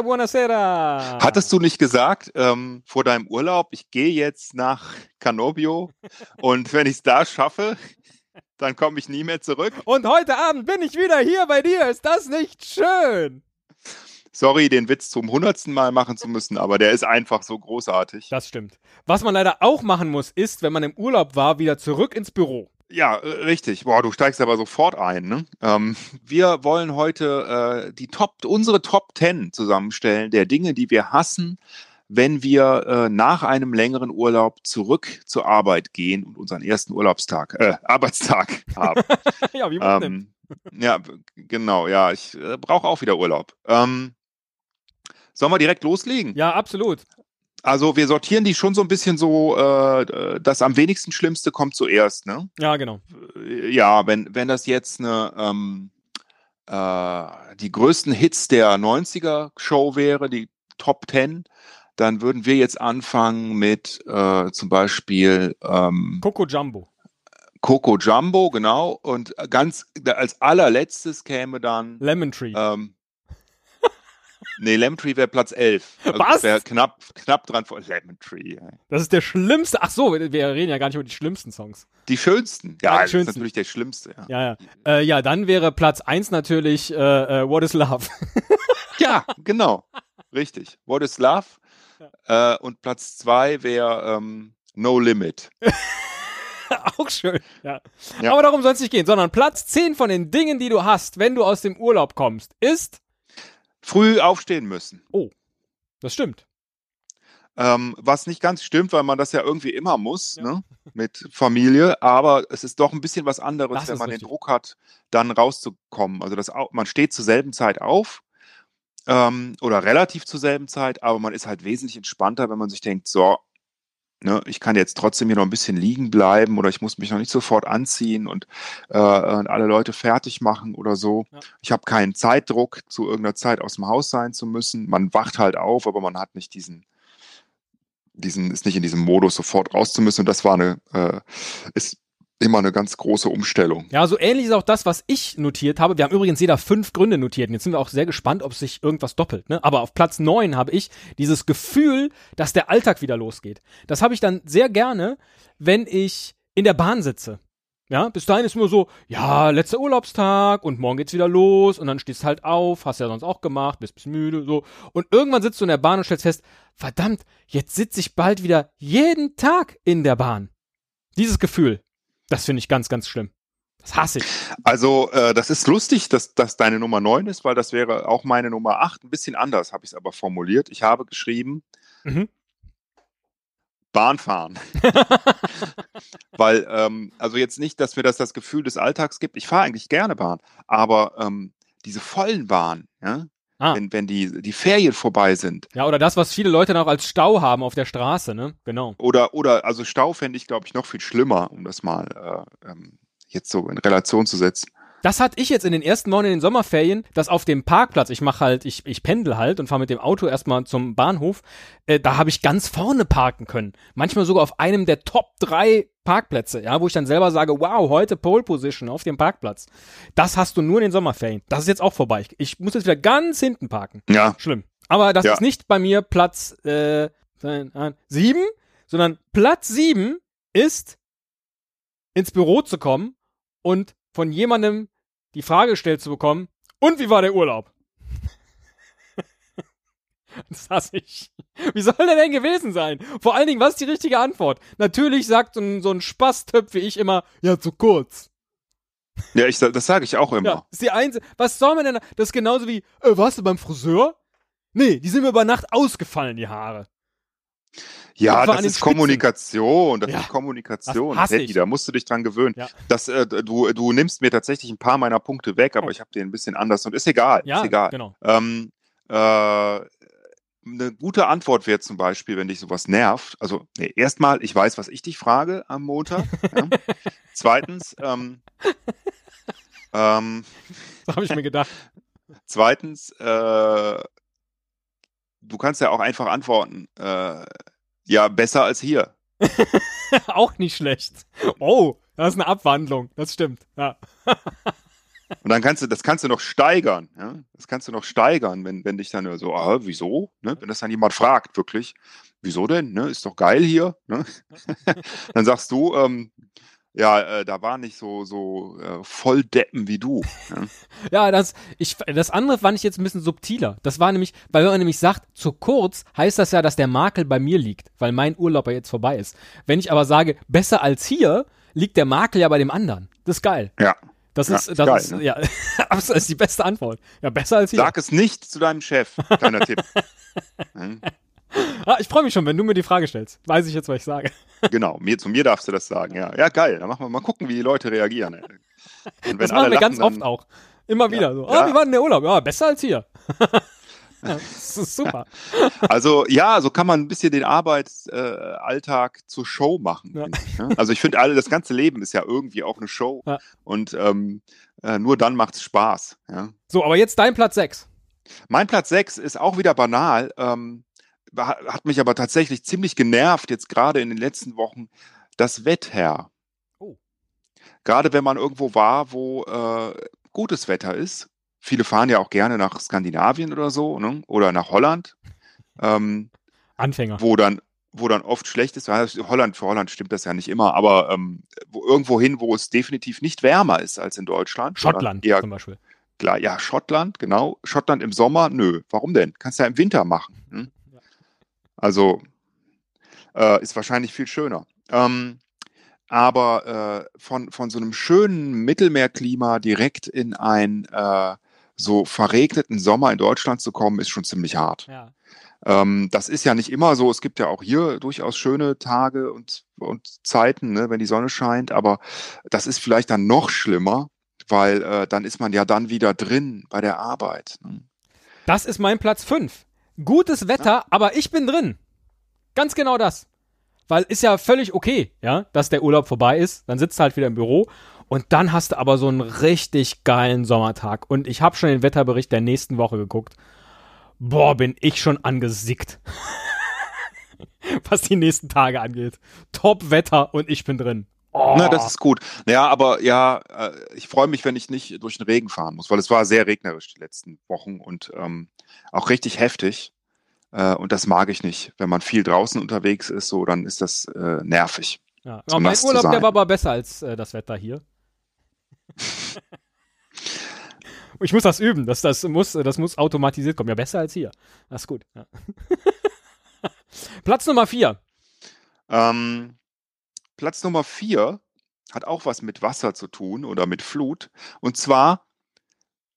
Buonasera, buonasera. Hattest du nicht gesagt ähm, vor deinem Urlaub, ich gehe jetzt nach Canobio und wenn ich es da schaffe, dann komme ich nie mehr zurück? Und heute Abend bin ich wieder hier bei dir. Ist das nicht schön? Sorry, den Witz zum hundertsten Mal machen zu müssen, aber der ist einfach so großartig. Das stimmt. Was man leider auch machen muss, ist, wenn man im Urlaub war, wieder zurück ins Büro. Ja, äh, richtig. Boah, du steigst aber sofort ein. Ne? Ähm, wir wollen heute äh, die Top, unsere Top 10 zusammenstellen der Dinge, die wir hassen, wenn wir äh, nach einem längeren Urlaub zurück zur Arbeit gehen und unseren ersten Urlaubstag, äh, Arbeitstag haben. ja, wie man ähm, ja, genau. Ja, ich äh, brauche auch wieder Urlaub. Ähm, Sollen wir direkt loslegen? Ja, absolut. Also wir sortieren die schon so ein bisschen so, äh, das am wenigsten Schlimmste kommt zuerst, ne? Ja, genau. Äh, ja, wenn, wenn das jetzt eine, ähm, äh, die größten Hits der 90er Show wäre, die Top 10, dann würden wir jetzt anfangen mit äh, zum Beispiel ähm, Coco Jumbo. Coco Jumbo, genau. Und ganz als allerletztes käme dann Lemon Tree. Ähm, Nee, Lemon Tree wäre Platz 11. Also Was? Wäre knapp, knapp dran vor Lemon Tree. Das ist der schlimmste. Ach so, wir reden ja gar nicht über die schlimmsten Songs. Die schönsten. Ja, Ja, die das schönsten. ist natürlich der schlimmste. Ja, Ja, ja. Äh, ja, dann wäre Platz 1 natürlich äh, äh, What is Love. ja genau. Richtig. What is Love? Äh, und Platz 2 wäre ähm, No Limit. Auch schön. Ja. Ja. Aber darum soll es nicht gehen, sondern Platz 10 von den Dingen, die du hast, wenn du aus dem Urlaub kommst, ist. Früh aufstehen müssen. Das stimmt. Ähm, was nicht ganz stimmt, weil man das ja irgendwie immer muss, Ja. ne? Mit Familie, aber es ist doch ein bisschen was anderes, Das wenn man richtig. den Druck hat, dann rauszukommen. Also das, man steht zur selben Zeit auf ähm, oder relativ zur selben Zeit, aber man ist halt wesentlich entspannter, wenn man sich denkt, so, ne, ich kann jetzt trotzdem hier noch ein bisschen liegen bleiben oder ich muss mich noch nicht sofort anziehen und, äh, und alle Leute fertig machen oder so. Ja. Ich habe keinen Zeitdruck, zu irgendeiner Zeit aus dem Haus sein zu müssen. Man wacht halt auf, aber man hat nicht diesen diesen, ist nicht in diesem Modus sofort raus zu müssen. Und das war eine, äh, ist immer eine ganz große Umstellung. Ja, so ähnlich ist auch das, was ich notiert habe. Wir haben übrigens jeder fünf Gründe notiert. Und jetzt sind wir auch sehr gespannt, ob sich irgendwas doppelt. Ne? Aber auf Platz neun habe ich dieses Gefühl, dass der Alltag wieder losgeht. Das habe ich dann sehr gerne, wenn ich in der Bahn sitze. Ja, bis dahin ist immer so, ja, letzter Urlaubstag und morgen geht's wieder los und dann stehst halt auf, hast ja sonst auch gemacht, bist bisschen müde, so. Und irgendwann sitzt du in der Bahn und stellst fest, verdammt, jetzt sitze ich bald wieder jeden Tag in der Bahn. Dieses Gefühl, das finde ich ganz, ganz schlimm. Das hasse ich. Also, äh, das ist lustig, dass das deine Nummer 9 ist, weil das wäre auch meine Nummer 8. Ein bisschen anders habe ich es aber formuliert. Ich habe geschrieben, Mhm. Bahn fahren. weil, ähm, also jetzt nicht, dass mir das das Gefühl des Alltags gibt. Ich fahre eigentlich gerne Bahn, aber ähm, diese vollen Bahnen, ja, Ah. wenn, wenn die, die Ferien vorbei sind, Ja, oder das, was viele Leute noch als Stau haben auf der Straße, ne? Genau. Oder, oder, also Stau fände ich, glaube ich, noch viel schlimmer, um das mal äh, ähm, jetzt so in Relation zu setzen. Das hatte ich jetzt in den ersten Wochen in den Sommerferien, dass auf dem Parkplatz, ich mache halt, ich, ich pendel halt und fahre mit dem Auto erstmal zum Bahnhof, äh, da habe ich ganz vorne parken können. Manchmal sogar auf einem der Top drei Parkplätze, ja, wo ich dann selber sage, wow, heute Pole Position auf dem Parkplatz. Das hast du nur in den Sommerferien. Das ist jetzt auch vorbei. Ich, ich muss jetzt wieder ganz hinten parken. Ja, Schlimm. Aber das Ja. ist nicht bei mir Platz äh, sieben, sondern Platz sieben ist, ins Büro zu kommen und von jemandem die Frage gestellt zu bekommen, und wie war der Urlaub? Das hasse ich. Wie soll der denn gewesen sein? Vor allen Dingen, was ist die richtige Antwort? Natürlich sagt so ein, so ein Spaßtöpf wie ich immer, ja, zu kurz. ja, ich, das sage ich auch immer. Ja, ist die einzige. Was soll man denn? Das ist genauso wie, äh, warst du beim Friseur? Nee, die sind mir über Nacht ausgefallen, die Haare. Ja, Das ist. Kommunikation, das Ja, ist Kommunikation. das Teddy, da musst du dich dran gewöhnen. Ja. Das, äh, du, du nimmst mir tatsächlich ein paar meiner Punkte weg, aber Oh. ich habe den ein bisschen anders und ist egal. Ja, ist egal. genau. Ähm, äh, eine gute Antwort wäre zum Beispiel, wenn dich sowas nervt. Also, nee, erstmal, ich weiß, was ich dich frage am Montag. ja. Zweitens, ähm, ähm, So habe ich mir gedacht. zweitens, äh, du kannst ja auch einfach antworten, äh, ja, besser als hier. Auch nicht schlecht. Oh, das ist eine Abwandlung. Das stimmt. Ja. Und dann kannst du, das kannst du noch steigern, ja. Das kannst du noch steigern, wenn, wenn dich dann so, ah, wieso? Ne? Wenn das dann jemand fragt, wirklich, wieso denn? Ne? Ist doch geil hier. Ne? dann sagst du, ähm, ja, äh, da war nicht so, so äh, voll Deppen wie du. Ja, Ja, das, ich, das andere fand ich jetzt ein bisschen subtiler. Das war nämlich, weil wenn man nämlich sagt, zu kurz, heißt das ja, dass der Makel bei mir liegt, weil mein Urlaub ja jetzt vorbei ist. Wenn ich aber sage, besser als hier, liegt der Makel ja bei dem anderen. Das ist geil. ja. Das Ja, ist, ist das geil, ist, ne? ja, das ist die beste Antwort. Ja, besser als hier. Sag es nicht zu deinem Chef, kleiner Tipp. Ah, ich freue mich schon, wenn du mir die Frage stellst. Weiß ich jetzt, was ich sage. Genau, mir, zu mir darfst du das sagen, ja. Ja, geil. Dann machen wir mal gucken, wie die Leute reagieren. ey. Und Das machen wir ganz lachen, oft auch. Immer wieder so. Ah, Ja. wie war denn der Urlaub? Ja, besser als hier. Ja, das ist super. Also ja, so kann man ein bisschen den Arbeitsalltag äh, zur Show machen. Ja. Ich, ne? Also ich finde, alle das ganze Leben ist ja irgendwie auch eine Show. Ja. Und ähm, äh, nur dann macht es Spaß. Ja? So, aber jetzt dein Platz 6. Mein Platz 6 ist auch wieder banal, ähm, hat mich aber tatsächlich ziemlich genervt, jetzt gerade in den letzten Wochen, das Wetter. Oh. Gerade wenn man irgendwo war, wo äh, gutes Wetter ist. Viele fahren ja auch gerne nach Skandinavien oder so, ne? oder nach Holland, ähm, Anfänger. wo dann wo dann oft schlecht ist. Holland, für Holland stimmt das ja nicht immer, aber ähm, wo, irgendwo hin, wo es definitiv nicht wärmer ist als in Deutschland. Schottland Eher zum Beispiel. Klar, ja, Schottland, genau. Schottland im Sommer, nö. Warum denn? Kannst du ja im Winter machen. Hm? Also äh, ist wahrscheinlich viel schöner. Ähm, aber äh, von, von so einem schönen Mittelmeerklima direkt in einen äh, so verregneten Sommer in Deutschland zu kommen, ist schon ziemlich hart. Ja. Ähm, das ist ja nicht immer so. Es gibt ja auch hier durchaus schöne Tage und, und Zeiten, ne, wenn die Sonne scheint. Aber das ist vielleicht dann noch schlimmer, weil äh, dann ist man ja dann wieder drin bei der Arbeit. Ne? Das ist mein Platz 5. Gutes Wetter, aber ich bin drin. Ganz genau das. Weil ist ja völlig okay, ja, dass der Urlaub vorbei ist. Dann sitzt du halt wieder im Büro und dann hast du aber so einen richtig geilen Sommertag. Und ich habe schon den Wetterbericht der nächsten Woche geguckt. Boah, bin ich schon angesickt. Was die nächsten Tage angeht. Top Wetter und ich bin drin. Oh. Na, das ist gut. Ja, aber ja, äh, ich freue mich, wenn ich nicht durch den Regen fahren muss, weil es war sehr regnerisch die letzten Wochen und ähm, auch richtig heftig. Äh, und das mag ich nicht. Wenn man viel draußen unterwegs ist, so, dann ist das äh, nervig. ja. so Aber mein Urlaub, der war aber besser als äh, das Wetter hier. ich muss das üben. Das, das, muss, das muss automatisiert kommen. Ja, besser als hier. Das ist gut. Ja. Platz Nummer 4. Ähm, Platz Nummer vier hat auch was mit Wasser zu tun oder mit Flut. Und zwar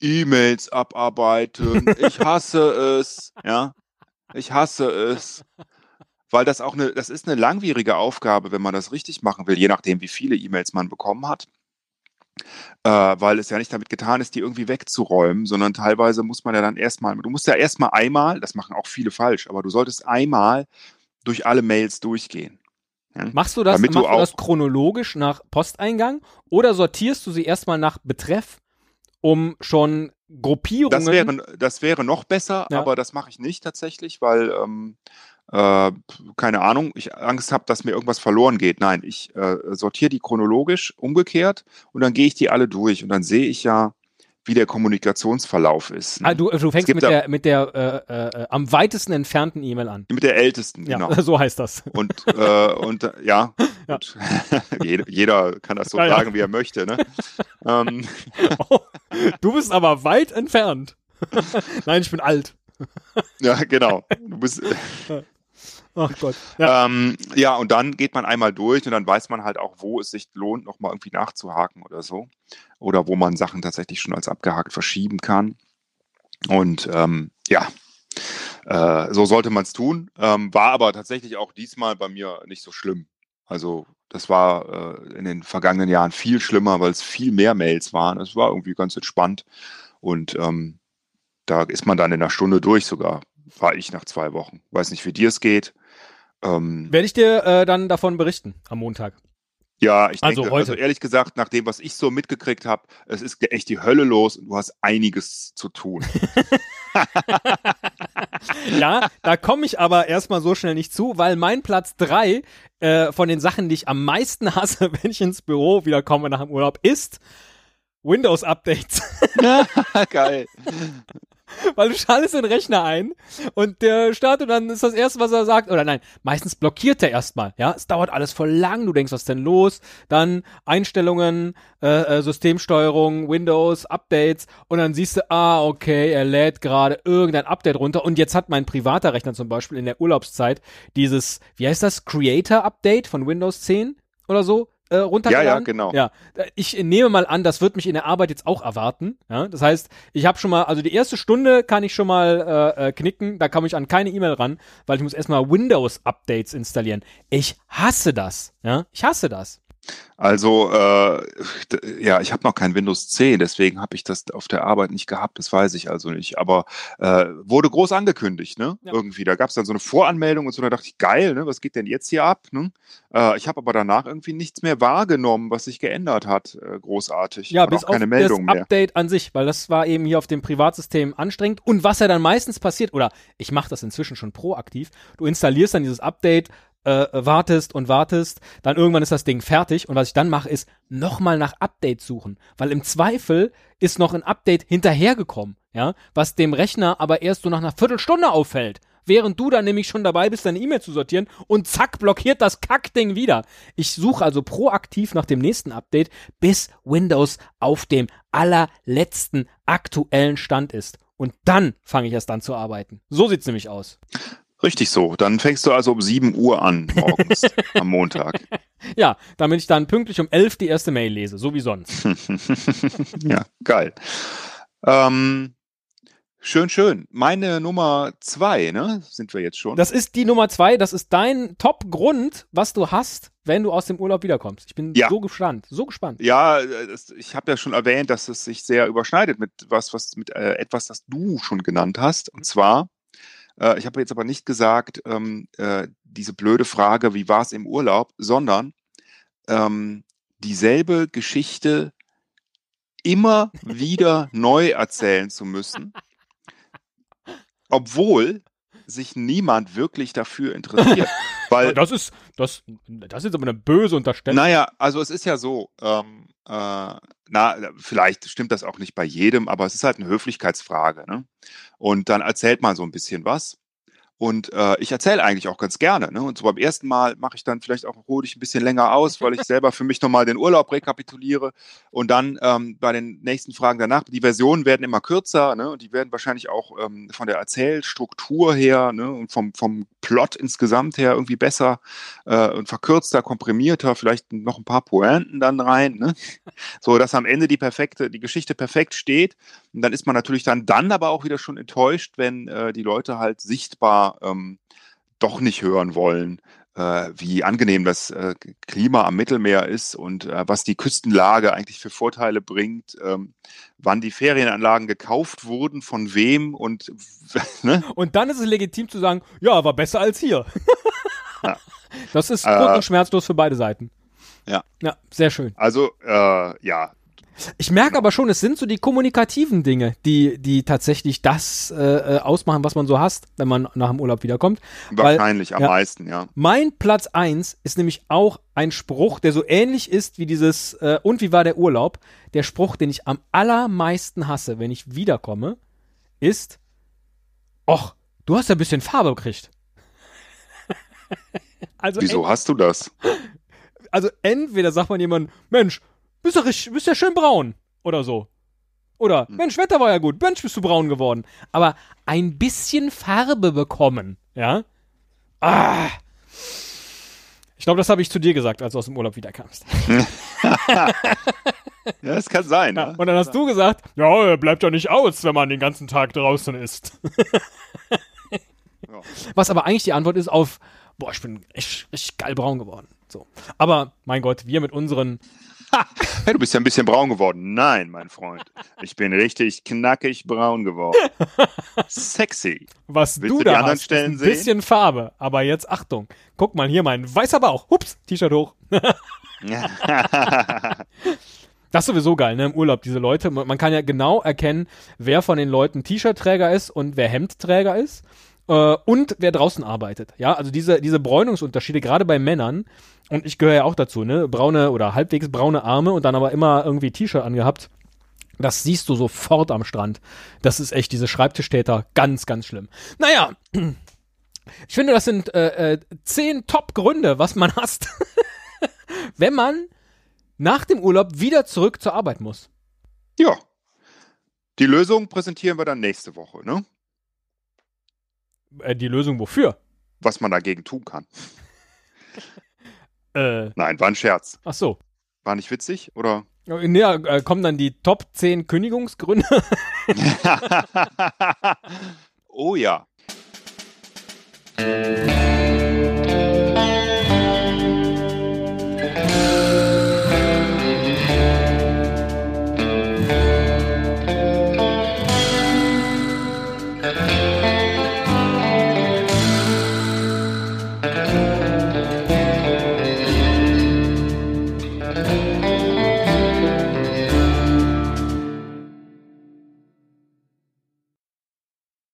E-Mails abarbeiten. Ich hasse es. Ja, ich hasse es. Weil das auch eine, das ist eine langwierige Aufgabe, wenn man das richtig machen will, je nachdem, wie viele E-Mails man bekommen hat. Äh, weil es ja nicht damit getan ist, die irgendwie wegzuräumen, sondern teilweise muss man ja dann erstmal, du musst ja erstmal einmal, das machen auch viele falsch, aber du solltest einmal durch alle Mails durchgehen. Machst du das, Damit du machst du das auch- chronologisch nach Posteingang oder sortierst du sie erstmal nach Betreff, um schon Gruppierungen. Das wäre, das wäre noch besser, Ja. aber das mache ich nicht tatsächlich, weil, ähm, äh, keine Ahnung, ich Angst habe, dass mir irgendwas verloren geht. Nein, ich äh, sortiere die chronologisch umgekehrt und dann gehe ich die alle durch und dann sehe ich ja, wie der Kommunikationsverlauf ist. ne? ah, du, du fängst mit der, mit der äh, äh, äh, am weitesten entfernten E-Mail an. Mit der Ältesten, Ja, genau. so heißt das. Und, äh, und äh, ja, Ja. Gut. jeder, kann das so Ja, ja. sagen, wie er möchte. Ne? ähm, Oh, du bist aber weit entfernt. Nein, ich bin alt. ja, genau. Du bist, Ach Gott. Ja. Ähm, ja, und dann geht man einmal durch und dann weiß man halt auch, wo es sich lohnt, nochmal irgendwie nachzuhaken oder so. Oder wo man Sachen tatsächlich schon als abgehakt verschieben kann. Und ähm, ja, äh, so sollte man es tun. Ähm, war aber tatsächlich auch diesmal bei mir nicht so schlimm. Also das war äh, in den vergangenen Jahren viel schlimmer, weil es viel mehr Mails waren. Es war irgendwie ganz entspannt. Und ähm, da ist man dann in einer Stunde durch sogar. War ich nach zwei Wochen. Weiß nicht, wie dir es geht. Ähm, Werde ich dir äh, dann davon berichten am Montag. ja, ich Also denke, heute. also ehrlich gesagt, nach dem, was ich so mitgekriegt habe, es ist echt die Hölle los und du hast einiges zu tun. Ja, da komme ich aber erstmal so schnell nicht zu, weil mein Platz drei äh, von den Sachen, die ich am meisten hasse, wenn ich ins Büro wieder komme nach dem Urlaub, ist Windows-Updates. Geil. Weil du schaltest den Rechner ein und der startet und dann ist das erste, was er sagt, oder nein, meistens blockiert er erstmal, ja. Es dauert alles voll lang, du denkst, was ist denn los? Dann Einstellungen, äh, äh, Systemsteuerung, Windows, Updates und dann siehst du, ah, okay, er lädt gerade irgendein Update runter und jetzt hat mein privater Rechner zum Beispiel in der Urlaubszeit dieses, wie heißt das, Creator-Update von Windows 10 oder so, äh, runtergeladen. Ja, ja, genau. Ja, ich nehme mal an, das wird mich in der Arbeit jetzt auch erwarten. Ja, das heißt, ich habe schon mal, also die erste Stunde kann ich schon mal äh, äh, knicken, da komme ich an keine E-Mail ran, weil ich muss erstmal Windows-Updates installieren. Ich hasse das. Ja, ich hasse das. Also äh, ja, ich habe noch kein Windows 10, deswegen habe ich das auf der Arbeit nicht gehabt, das weiß ich also nicht. Aber äh, wurde groß angekündigt, ne? Ja. Irgendwie. Da gab es dann so eine Voranmeldung und so, da dachte ich, geil, ne? Was geht denn jetzt hier ab? Ne? Äh, ich habe aber danach irgendwie nichts mehr wahrgenommen, was sich geändert hat. Äh, großartig. Ja, bis keine auf Meldung das mehr. Update an sich, weil das war eben hier auf dem Privatsystem anstrengend. Und was ja dann meistens passiert, oder ich mache das inzwischen schon proaktiv, du installierst dann dieses Update, äh, wartest und wartest, dann irgendwann ist das Ding fertig und was ich dann mache, ist nochmal nach Updates suchen, weil im Zweifel ist noch ein Update hinterhergekommen, ja, was dem Rechner aber erst so nach einer Viertelstunde auffällt, während du dann nämlich schon dabei bist, deine E-Mail zu sortieren und zack, blockiert das Kackding wieder. Ich suche also proaktiv nach dem nächsten Update, bis Windows auf dem allerletzten aktuellen Stand ist. Und dann fange ich erst an zu arbeiten. So sieht's nämlich aus. Richtig so. Dann fängst du also um 7 Uhr an morgens am Montag. Ja, damit ich dann pünktlich um 11 die erste Mail lese, so wie sonst. ja, geil. Ähm, schön, schön. Meine Nummer zwei, ne? Sind wir jetzt schon. Das ist die Nummer zwei. Das ist dein Top-Grund, was du hast, wenn du aus dem Urlaub wiederkommst. Ich bin ja. so gespannt, so gespannt. Ja, ich habe ja schon erwähnt, dass es sich sehr überschneidet mit was, was mit äh, etwas, das du schon genannt hast. Und zwar äh, ich habe jetzt aber nicht gesagt, ähm, äh, diese blöde Frage, wie war es im Urlaub, sondern ähm, dieselbe Geschichte immer wieder neu erzählen zu müssen, obwohl sich niemand wirklich dafür interessiert. Weil, das ist, das, das ist aber eine böse Unterstellung. Naja, also es ist ja so, ähm, äh, na, vielleicht stimmt das auch nicht bei jedem, aber es ist halt eine Höflichkeitsfrage. Ne? Und dann erzählt man so ein bisschen was. Und äh, ich erzähle eigentlich auch ganz gerne. Ne? Und so beim ersten Mal mache ich dann vielleicht auch ruhig ein bisschen länger aus, weil ich selber für mich nochmal den Urlaub rekapituliere. Und dann ähm, bei den nächsten Fragen danach, die Versionen werden immer kürzer ne? und die werden wahrscheinlich auch ähm, von der Erzählstruktur her ne? und vom, vom Plot insgesamt her irgendwie besser äh, und verkürzter, komprimierter, vielleicht noch ein paar Pointen dann rein. Ne? So dass am Ende die perfekte, die Geschichte perfekt steht. Und dann ist man natürlich dann, dann aber auch wieder schon enttäuscht, wenn äh, die Leute halt sichtbar ähm, doch nicht hören wollen, äh, wie angenehm das äh, Klima am Mittelmeer ist und äh, was die Küstenlage eigentlich für Vorteile bringt, ähm, wann die Ferienanlagen gekauft wurden, von wem und ne? Und dann ist es legitim zu sagen, ja, war besser als hier. ja. Das ist äh, und schmerzlos für beide Seiten. Ja. Ja, sehr schön. Also, äh, ja, ich merke aber schon, es sind so die kommunikativen Dinge, die, die tatsächlich das äh, äh ausmachen, was man so hasst, wenn man nach dem Urlaub wiederkommt. Wahrscheinlich Weil, am ja, meisten, ja. Mein Platz eins ist nämlich auch ein Spruch, der so ähnlich ist wie dieses äh, Und wie war der Urlaub? Der Spruch, den ich am allermeisten hasse, wenn ich wiederkomme, ist Och, du hast ja ein bisschen Farbe gekriegt. also Wieso hast du das? Also entweder sagt man jemand, Mensch, bist ja, richtig, bist ja schön braun. Oder so. Oder, hm. Mensch, Wetter war ja gut. Mensch, bist du braun geworden. Aber ein bisschen Farbe bekommen, ja? Ah. Ich glaube, das habe ich zu dir gesagt, als du aus dem Urlaub wiederkamst. ja, das kann sein. Ja, ne? Und dann hast du gesagt, ja, bleibt ja nicht aus, wenn man den ganzen Tag draußen ist. ja. Was aber eigentlich die Antwort ist auf, boah, ich bin echt, echt geil braun geworden. So. Aber, mein Gott, wir mit unseren du bist ja ein bisschen braun geworden. Nein, mein Freund. Ich bin richtig knackig braun geworden. Sexy. Was Willst du, da hast, Stellen ist ein bisschen sehen? Farbe. Aber jetzt Achtung. Guck mal hier, mein weißer Bauch. Hups, T-Shirt hoch. Das ist sowieso geil, ne? Im Urlaub, diese Leute. Man kann ja genau erkennen, wer von den Leuten T-Shirt-Träger ist und wer Hemdträger ist. Äh, und wer draußen arbeitet. Ja, also diese, diese Bräunungsunterschiede, gerade bei Männern, und ich gehöre ja auch dazu, ne? Braune oder halbwegs braune Arme und dann aber immer irgendwie T-Shirt angehabt. Das siehst du sofort am Strand. Das ist echt, diese Schreibtischtäter, ganz, ganz schlimm. Naja, ich finde, das sind äh, äh, zehn Top-Gründe, was man hasst, wenn man nach dem Urlaub wieder zurück zur Arbeit muss. Ja. Die Lösung präsentieren wir dann nächste Woche, ne? Äh, die Lösung wofür? Was man dagegen tun kann. Äh, Nein, war ein Scherz. ach so. War nicht witzig, oder? Ja, äh, kommen dann die Top 10 Kündigungsgründe? oh ja.